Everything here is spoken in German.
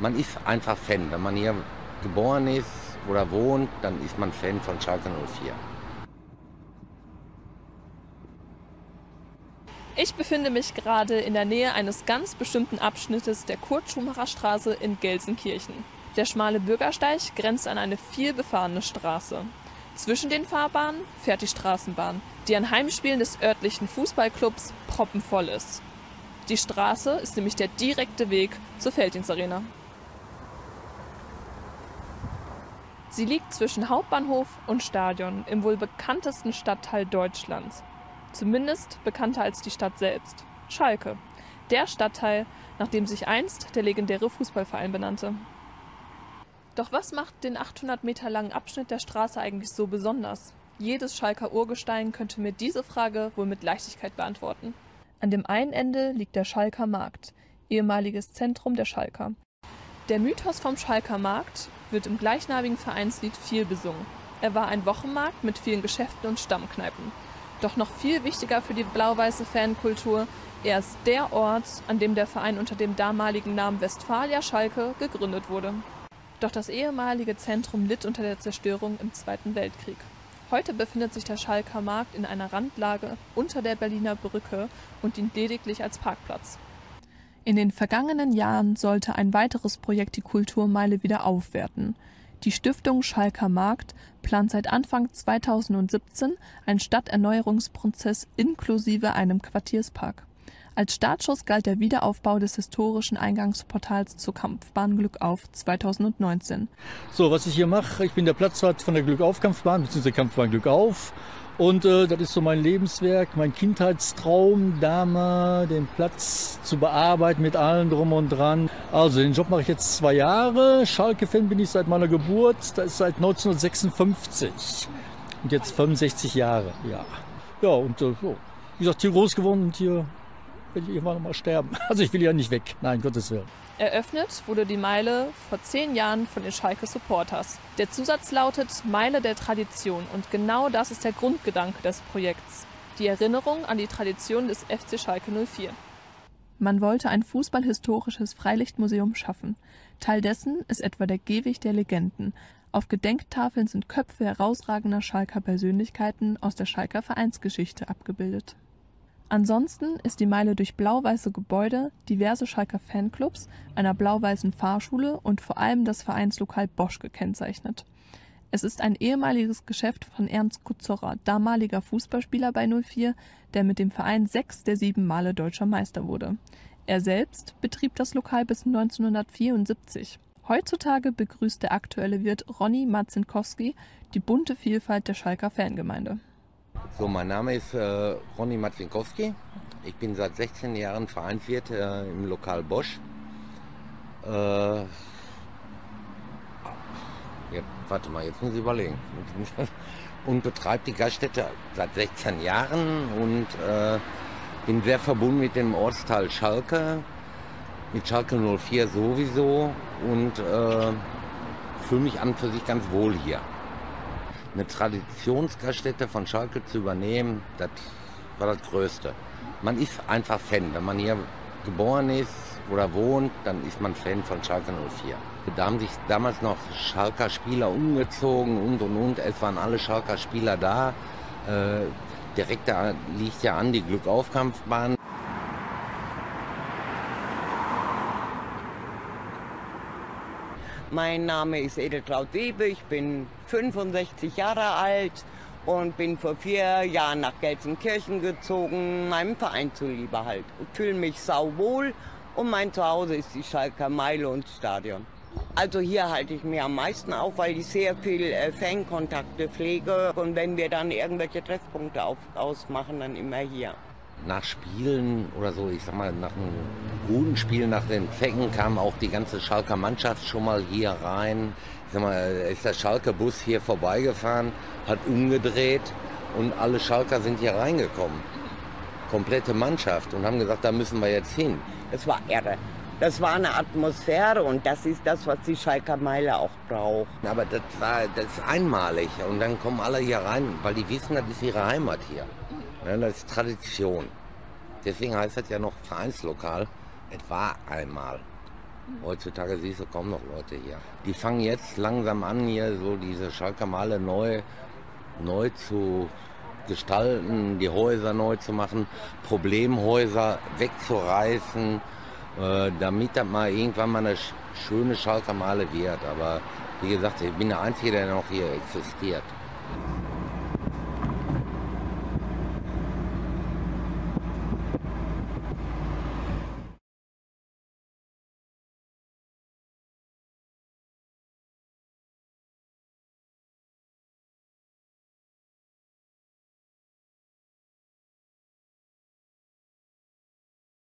Man ist einfach Fan. Wenn man hier geboren ist oder wohnt, dann ist man Fan von Schalke 04. Ich befinde mich gerade in der Nähe eines ganz bestimmten Abschnittes der Kurt-Schumacher-Straße in Gelsenkirchen. Der schmale Bürgersteig grenzt an eine vielbefahrene Straße. Zwischen den Fahrbahnen fährt die Straßenbahn, die an Heimspielen des örtlichen Fußballclubs proppenvoll ist. Die Straße ist nämlich der direkte Weg zur Felddienstarena. Sie liegt zwischen Hauptbahnhof und Stadion im wohl bekanntesten Stadtteil Deutschlands. Zumindest bekannter als die Stadt selbst. Schalke. Der Stadtteil, nach dem sich einst der legendäre Fußballverein benannte. Doch was macht den 800 Meter langen Abschnitt der Straße eigentlich so besonders? Jedes Schalker Urgestein könnte mir diese Frage wohl mit Leichtigkeit beantworten. An dem einen Ende liegt der Schalker Markt, ehemaliges Zentrum der Schalker. Der Mythos vom Schalker Markt wird im gleichnamigen Vereinslied viel besungen. Er war ein Wochenmarkt mit vielen Geschäften und Stammkneipen. Doch noch viel wichtiger für die blau-weiße Fankultur, er ist der Ort, an dem der Verein unter dem damaligen Namen Westfalia Schalke gegründet wurde. Doch das ehemalige Zentrum litt unter der Zerstörung im Zweiten Weltkrieg. Heute befindet sich der Schalker Markt in einer Randlage unter der Berliner Brücke und dient lediglich als Parkplatz. In den vergangenen Jahren sollte ein weiteres Projekt die Kulturmeile wieder aufwerten. Die Stiftung Schalker Markt plant seit Anfang 2017 einen Stadterneuerungsprozess inklusive einem Quartierspark. Als Startschuss galt der Wiederaufbau des historischen Eingangsportals zur Kampfbahn Glückauf 2019. So, was ich hier mache, ich bin der Platzwart von der Glückauf-Kampfbahn, bzw. Kampfbahn Glückauf. Und äh, das ist so mein Lebenswerk, mein Kindheitstraum, da mal den Platz zu bearbeiten mit allem drum und dran. Also den Job mache ich jetzt zwei Jahre. Schalke-Fan bin ich seit meiner Geburt, das ist seit 1956. Und jetzt 65 Jahre, ja. Ja, und äh, so. wie gesagt, hier groß geworden und hier will ich irgendwann mal sterben. Also ich will ja nicht weg. Nein, Gottes Willen. Eröffnet wurde die Meile vor zehn Jahren von den Schalke Supporters. Der Zusatz lautet Meile der Tradition und genau das ist der Grundgedanke des Projekts. Die Erinnerung an die Tradition des FC Schalke 04. Man wollte ein fußballhistorisches Freilichtmuseum schaffen. Teil dessen ist etwa der Gehweg der Legenden. Auf Gedenktafeln sind Köpfe herausragender Schalker Persönlichkeiten aus der Schalker Vereinsgeschichte abgebildet. Ansonsten ist die Meile durch blau-weiße Gebäude, diverse Schalker Fanclubs, einer blau-weißen Fahrschule und vor allem das Vereinslokal Bosch gekennzeichnet. Es ist ein ehemaliges Geschäft von Ernst Kuzorra, damaliger Fußballspieler bei 04, der mit dem Verein sechs der sieben Male deutscher Meister wurde. Er selbst betrieb das Lokal bis 1974. Heutzutage begrüßt der aktuelle Wirt Ronny Marzinkowski die bunte Vielfalt der Schalker Fangemeinde. So, mein Name ist äh, Ronny Matwinkowski. Ich bin seit 16 Jahren Vereinswirt äh, im Lokal Bosch. Äh, ja, warte mal, jetzt muss ich überlegen. Und betreibe die Gaststätte seit 16 Jahren und äh, bin sehr verbunden mit dem Ortsteil Schalke, mit Schalke 04 sowieso und äh, fühle mich an für sich ganz wohl hier eine Traditionsgaststätte von Schalke zu übernehmen, das war das Größte. Man ist einfach Fan. Wenn man hier geboren ist oder wohnt, dann ist man Fan von Schalke 04. Da haben sich damals noch Schalker Spieler umgezogen und und und. Es waren alle Schalker Spieler da. Äh, direkt da liegt ja an die Glückaufkampfbahn. Mein Name ist Edeltraut Webe, ich bin 65 Jahre alt und bin vor vier Jahren nach Gelsenkirchen gezogen, meinem Verein zuliebe halt. Ich fühle mich sauwohl und mein Zuhause ist die Schalker Meile und Stadion. Also hier halte ich mir am meisten auf, weil ich sehr viel äh, Fankontakte pflege und wenn wir dann irgendwelche Treffpunkte auf, ausmachen, dann immer hier nach Spielen oder so, ich sag mal, nach einem guten Spiel, nach den Fecken kam auch die ganze Schalker Mannschaft schon mal hier rein. Ich sag mal, ist der Schalker Bus hier vorbeigefahren, hat umgedreht und alle Schalker sind hier reingekommen. Komplette Mannschaft und haben gesagt, da müssen wir jetzt hin. Es war irre. Das war eine Atmosphäre und das ist das, was die Schalker Meile auch braucht. Aber das war das ist einmalig und dann kommen alle hier rein, weil die wissen, das ist ihre Heimat hier. Ne, das ist Tradition. Deswegen heißt das ja noch Vereinslokal. Es war einmal. Heutzutage siehst du kaum noch Leute hier. Die fangen jetzt langsam an, hier so diese Schalker Male neu, neu zu gestalten, die Häuser neu zu machen, Problemhäuser wegzureißen, äh, damit das mal irgendwann mal eine schöne Schalker Male wird. Aber wie gesagt, ich bin der Einzige, der noch hier existiert.